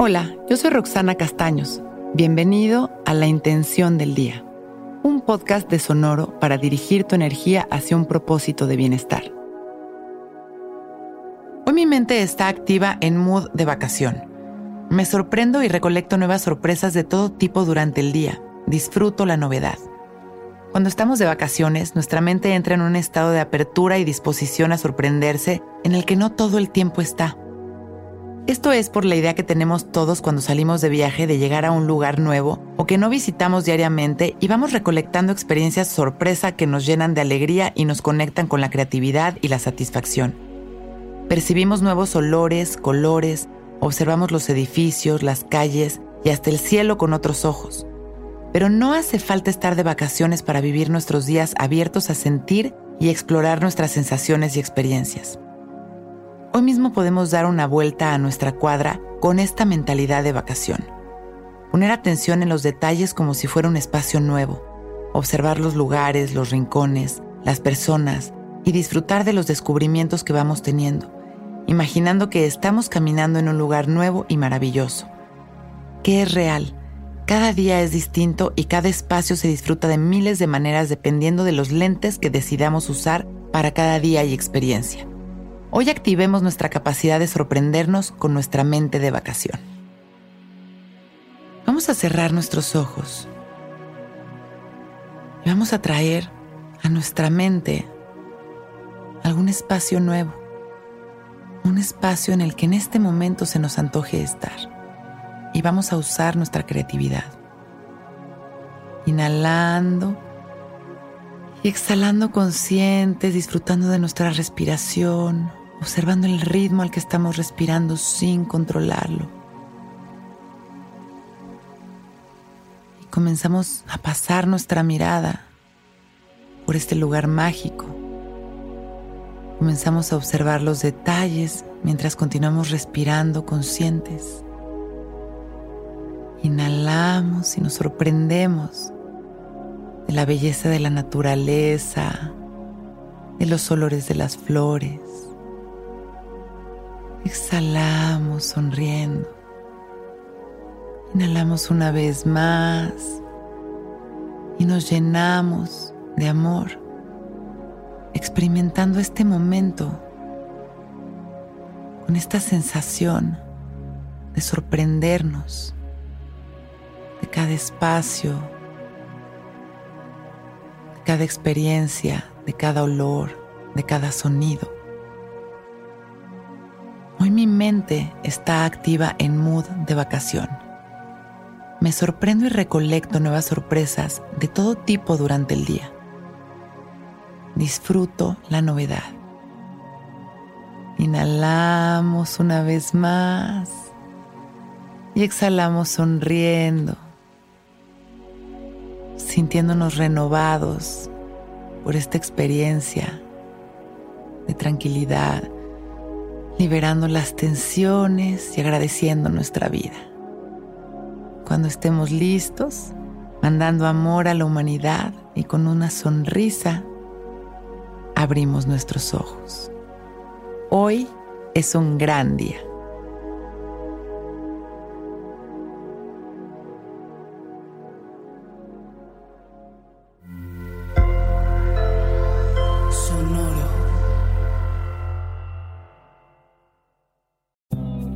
Hola, yo soy Roxana Castaños. Bienvenido a La Intención del Día, un podcast de Sonoro para dirigir tu energía hacia un propósito de bienestar. Hoy mi mente está activa en mood de vacación. Me sorprendo y recolecto nuevas sorpresas de todo tipo durante el día. Disfruto la novedad. Cuando estamos de vacaciones, nuestra mente entra en un estado de apertura y disposición a sorprenderse en el que no todo el tiempo está. Esto es por la idea que tenemos todos cuando salimos de viaje de llegar a un lugar nuevo o que no visitamos diariamente y vamos recolectando experiencias sorpresa que nos llenan de alegría y nos conectan con la creatividad y la satisfacción. Percibimos nuevos olores, colores, observamos los edificios, las calles y hasta el cielo con otros ojos. Pero no hace falta estar de vacaciones para vivir nuestros días abiertos a sentir y explorar nuestras sensaciones y experiencias. Hoy mismo podemos dar una vuelta a nuestra cuadra con esta mentalidad de vacación. Poner atención en los detalles como si fuera un espacio nuevo. Observar los lugares, los rincones, las personas y disfrutar de los descubrimientos que vamos teniendo, imaginando que estamos caminando en un lugar nuevo y maravilloso. ¿Qué es real? Cada día es distinto y cada espacio se disfruta de miles de maneras dependiendo de los lentes que decidamos usar para cada día y experiencia. Hoy activemos nuestra capacidad de sorprendernos con nuestra mente de vacación. Vamos a cerrar nuestros ojos y vamos a traer a nuestra mente algún espacio nuevo, un espacio en el que en este momento se nos antoje estar y vamos a usar nuestra creatividad. Inhalando y exhalando conscientes, disfrutando de nuestra respiración, observando el ritmo al que estamos respirando sin controlarlo. Y comenzamos a pasar nuestra mirada por este lugar mágico. Comenzamos a observar los detalles mientras continuamos respirando conscientes. Inhalamos y nos sorprendemos de la belleza de la naturaleza, de los olores de las flores. Exhalamos sonriendo. Inhalamos una vez más y nos llenamos de amor, experimentando este momento con esta sensación de sorprendernos de cada espacio, de cada experiencia, de cada olor, de cada sonido. Está activa en mood de vacación. Me sorprendo y recolecto nuevas sorpresas de todo tipo durante el día. Disfruto la novedad. Inhalamos una vez más y exhalamos sonriendo, sintiéndonos renovados por esta experiencia de tranquilidad liberando las tensiones y agradeciendo nuestra vida. Cuando estemos listos, mandando amor a la humanidad y con una sonrisa, abrimos nuestros ojos. Hoy es un gran día.